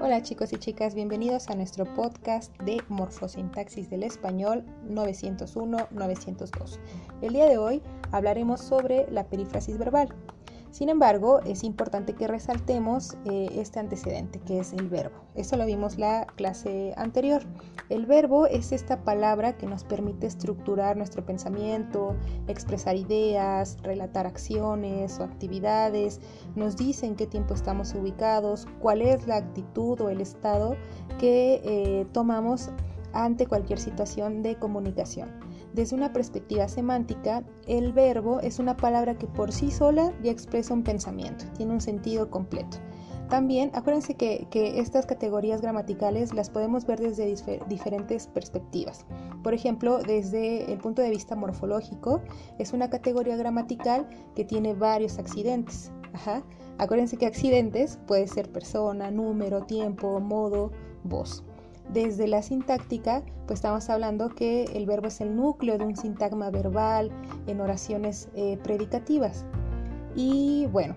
Hola chicos y chicas, bienvenidos a nuestro podcast de Morfosintaxis del Español 901-902. El día de hoy hablaremos sobre la perífrasis verbal. Sin embargo, es importante que resaltemos eh, este antecedente, que es el verbo. Eso lo vimos la clase anterior. El verbo es esta palabra que nos permite estructurar nuestro pensamiento, expresar ideas, relatar acciones o actividades, nos dice en qué tiempo estamos ubicados, cuál es la actitud o el estado que eh, tomamos ante cualquier situación de comunicación. Desde una perspectiva semántica, el verbo es una palabra que por sí sola ya expresa un pensamiento, tiene un sentido completo. También acuérdense que, estas categorías gramaticales las podemos ver desde diferentes perspectivas. Por ejemplo, desde el punto de vista morfológico, es una categoría gramatical que tiene varios accidentes. Acuérdense que accidentes puede ser persona, número, tiempo, modo, voz. Desde la sintáctica, pues estamos hablando que el verbo es el núcleo de un sintagma verbal en oraciones eh, predicativas. Y bueno,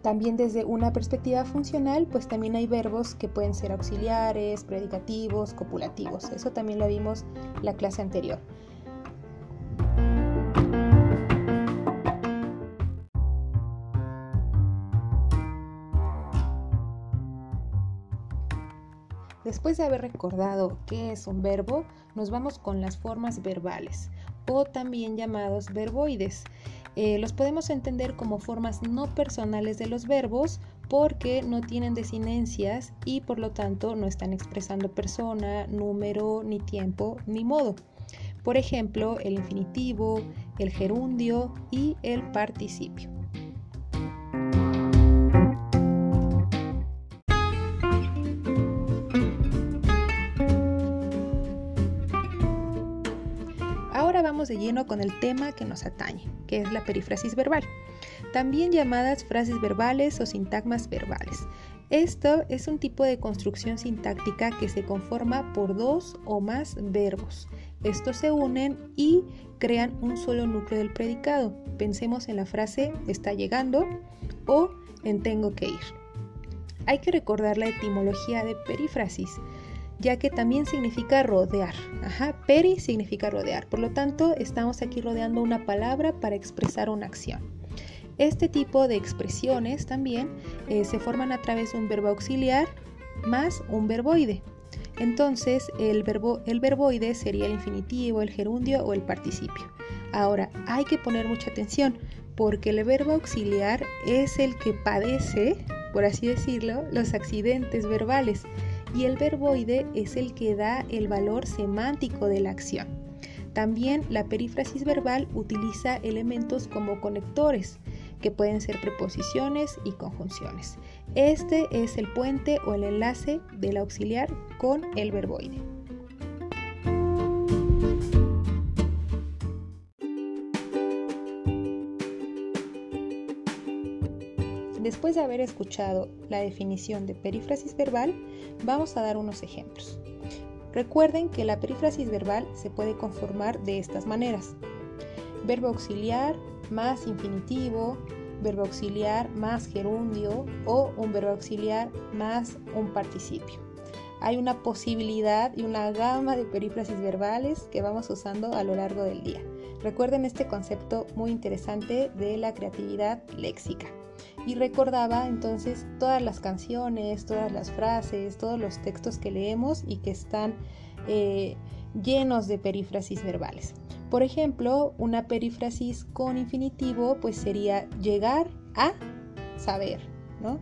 también desde una perspectiva funcional, pues también hay verbos que pueden ser auxiliares, predicativos, copulativos. Eso también lo vimos la clase anterior. Después de haber recordado qué es un verbo, nos vamos con las formas verbales o también llamados verboides. Eh, los podemos entender como formas no personales de los verbos porque no tienen desinencias y por lo tanto no están expresando persona, número, ni tiempo, ni modo. Por ejemplo, el infinitivo, el gerundio y el participio. De lleno con el tema que nos atañe, que es la perifrasis verbal, también llamadas frases verbales o sintagmas verbales. Esto es un tipo de construcción sintáctica que se conforma por dos o más verbos. Estos se unen y crean un solo núcleo del predicado. Pensemos en la frase está llegando o en tengo que ir. Hay que recordar la etimología de perífrasis ya que también significa rodear. Peri significa rodear. Por lo tanto, estamos aquí rodeando una palabra para expresar una acción. Este tipo de expresiones también eh, se forman a través de un verbo auxiliar más un verboide. Entonces, el, verbo, el verboide sería el infinitivo, el gerundio o el participio. Ahora, hay que poner mucha atención porque el verbo auxiliar es el que padece, por así decirlo, los accidentes verbales y el verboide es el que da el valor semántico de la acción. También la perífrasis verbal utiliza elementos como conectores, que pueden ser preposiciones y conjunciones. Este es el puente o el enlace del auxiliar con el verboide. Después de haber escuchado la definición de perífrasis verbal, vamos a dar unos ejemplos. Recuerden que la perífrasis verbal se puede conformar de estas maneras. Verbo auxiliar más infinitivo, verbo auxiliar más gerundio o un verbo auxiliar más un participio. Hay una posibilidad y una gama de perífrasis verbales que vamos usando a lo largo del día. Recuerden este concepto muy interesante de la creatividad léxica y recordaba entonces todas las canciones, todas las frases, todos los textos que leemos y que están eh, llenos de perífrasis verbales. Por ejemplo, una perífrasis con infinitivo pues sería llegar a saber, ¿no?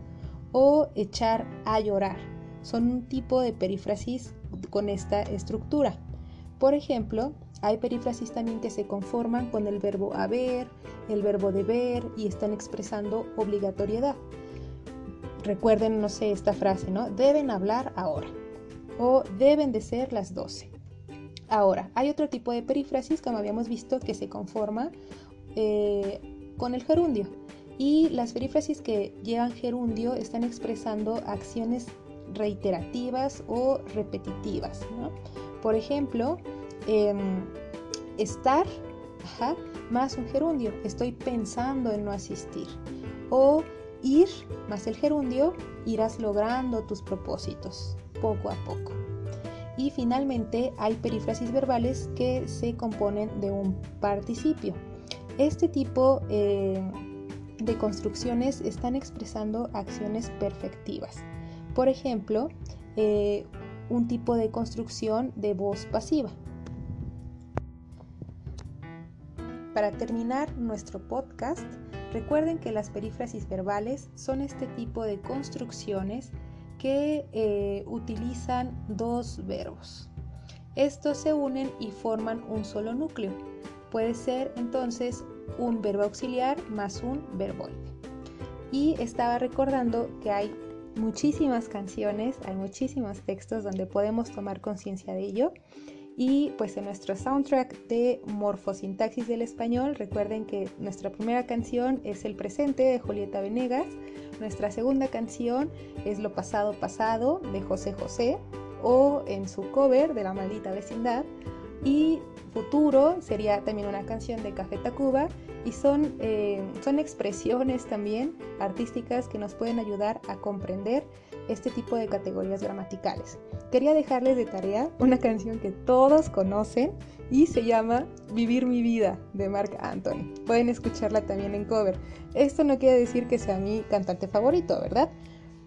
O echar a llorar. Son un tipo de perífrasis con esta estructura. Por ejemplo, hay perífrasis también que se conforman con el verbo haber, el verbo deber y están expresando obligatoriedad. Recuerden, no sé, esta frase, ¿no? Deben hablar ahora o deben de ser las 12. Ahora, hay otro tipo de perífrasis, como habíamos visto, que se conforma eh, con el gerundio. Y las perífrasis que llevan gerundio están expresando acciones reiterativas o repetitivas. Por ejemplo, Em, estar más un gerundio, estoy pensando en no asistir. O ir más el gerundio, irás logrando tus propósitos poco a poco. Y finalmente hay perífrasis verbales que se componen de un participio. Este tipo eh, de construcciones están expresando acciones perfectivas. Por ejemplo, eh, un tipo de construcción de voz pasiva. Para terminar nuestro podcast, recuerden que las perífrasis verbales son este tipo de construcciones que eh, utilizan dos verbos. Estos se unen y forman un solo núcleo. Puede ser entonces un verbo auxiliar más un verboide. Y estaba recordando que hay muchísimas canciones, hay muchísimos textos donde podemos tomar conciencia de ello y pues en nuestro soundtrack de Morfosintaxis del Español, recuerden que nuestra primera canción es El Presente de Julieta Venegas, nuestra segunda canción es Lo Pasado Pasado de José José o en su cover de La Maldita Vecindad y Futuro sería también una canción de Café Tacuba y son, eh, son expresiones también artísticas que nos pueden ayudar a comprender este tipo de categorías gramaticales. Quería dejarles de tarea una canción que todos conocen y se llama Vivir mi vida de Mark Anthony. Pueden escucharla también en cover. Esto no quiere decir que sea mi cantante favorito, ¿verdad?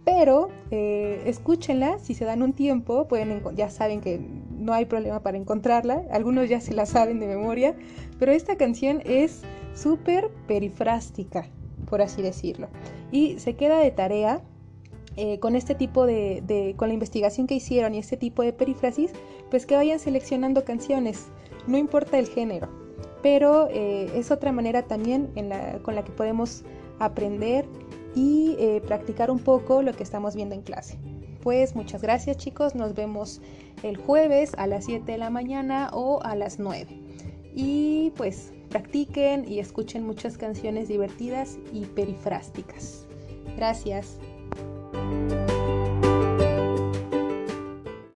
Pero eh, escúchenla, si se dan un tiempo, pueden ya saben que no hay problema para encontrarla, algunos ya se la saben de memoria, pero esta canción es súper perifrástica, por así decirlo. Y se queda de tarea eh, con este tipo de, con la investigación que hicieron y este tipo de perífrasis, pues que vayan seleccionando canciones, no importa el género, pero eh, es otra manera también con la que podemos aprender y eh, practicar un poco lo que estamos viendo en clase. Pues muchas gracias chicos, nos vemos el jueves a las 7 de la mañana o a las 9. Y pues practiquen y escuchen muchas canciones divertidas y perifrásticas. Gracias. Bye.